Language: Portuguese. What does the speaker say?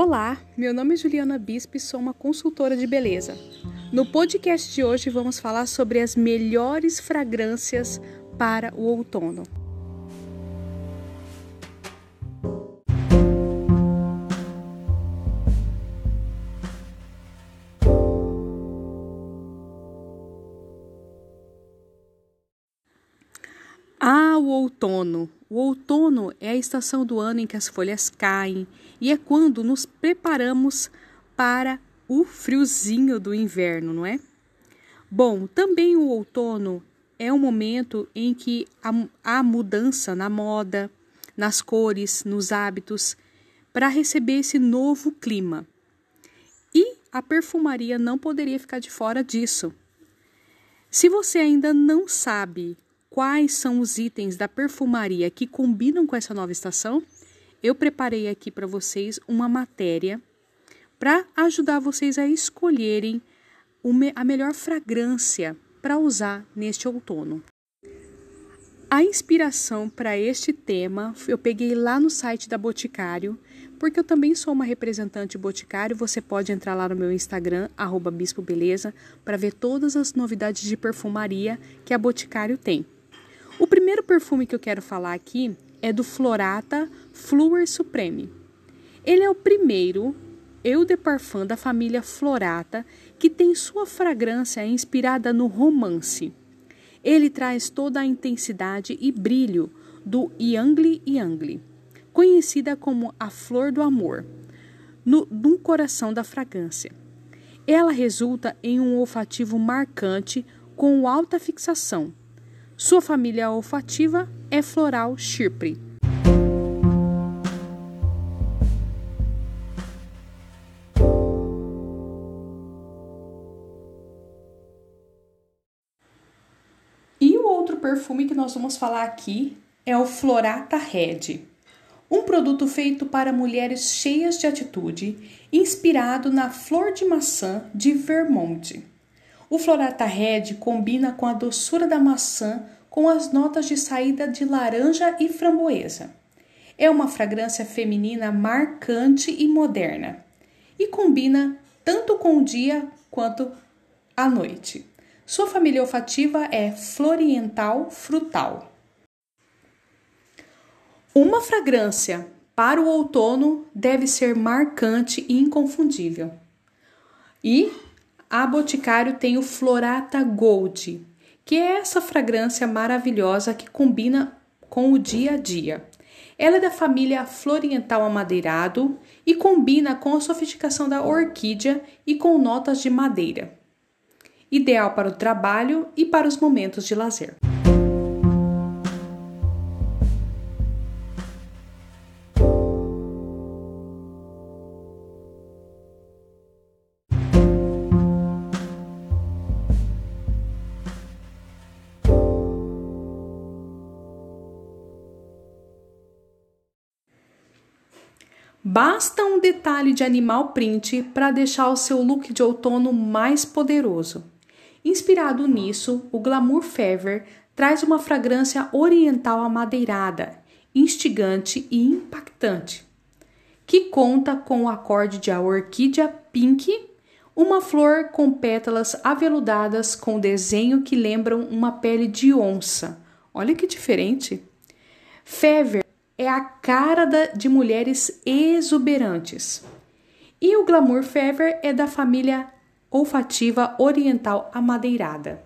Olá, meu nome é Juliana Bispo e sou uma consultora de beleza. No podcast de hoje vamos falar sobre as melhores fragrâncias para o outono. Ah, o outono! O outono é a estação do ano em que as folhas caem e é quando nos preparamos para o friozinho do inverno, não é? Bom, também o outono é um momento em que há mudança na moda, nas cores, nos hábitos, para receber esse novo clima. E a perfumaria não poderia ficar de fora disso. Se você ainda não sabe quais são os itens da perfumaria que combinam com essa nova estação, eu preparei aqui para vocês uma matéria para ajudar vocês a escolherem a melhor fragrância para usar neste outono. A inspiração para este tema eu peguei lá no site da Boticário, porque eu também sou uma representante Boticário. Você pode entrar lá no meu Instagram, @bispo_beleza, para ver todas as novidades de perfumaria que a Boticário tem. O primeiro perfume que eu quero falar aqui é do Florata Fluor Supreme. Ele é o primeiro eau de parfum da família Florata que tem sua fragrância inspirada no romance. Ele traz toda a intensidade e brilho do Yangli Yangli, conhecida como a flor do amor, no, no coração da fragrância. Ela resulta em um olfativo marcante com alta fixação, sua família olfativa é floral chipre. E o outro perfume que nós vamos falar aqui é o Florata Red, um produto feito para mulheres cheias de atitude, inspirado na flor de maçã de Vermont. O Florata Red combina com a doçura da maçã com as notas de saída de laranja e framboesa. É uma fragrância feminina marcante e moderna e combina tanto com o dia quanto à noite. Sua família olfativa é floriental frutal. Uma fragrância para o outono deve ser marcante e inconfundível. E a Boticário tem o Florata Gold, que é essa fragrância maravilhosa que combina com o dia a dia. Ela é da família Floriental Amadeirado e combina com a sofisticação da orquídea e com notas de madeira. Ideal para o trabalho e para os momentos de lazer. Basta um detalhe de animal print para deixar o seu look de outono mais poderoso. Inspirado nisso, o Glamour Fever traz uma fragrância oriental amadeirada, instigante e impactante, que conta com o acorde de a orquídea pink, uma flor com pétalas aveludadas com desenho que lembram uma pele de onça. Olha que diferente! Fever é a cara de mulheres exuberantes. E o Glamour Fever é da família olfativa oriental amadeirada.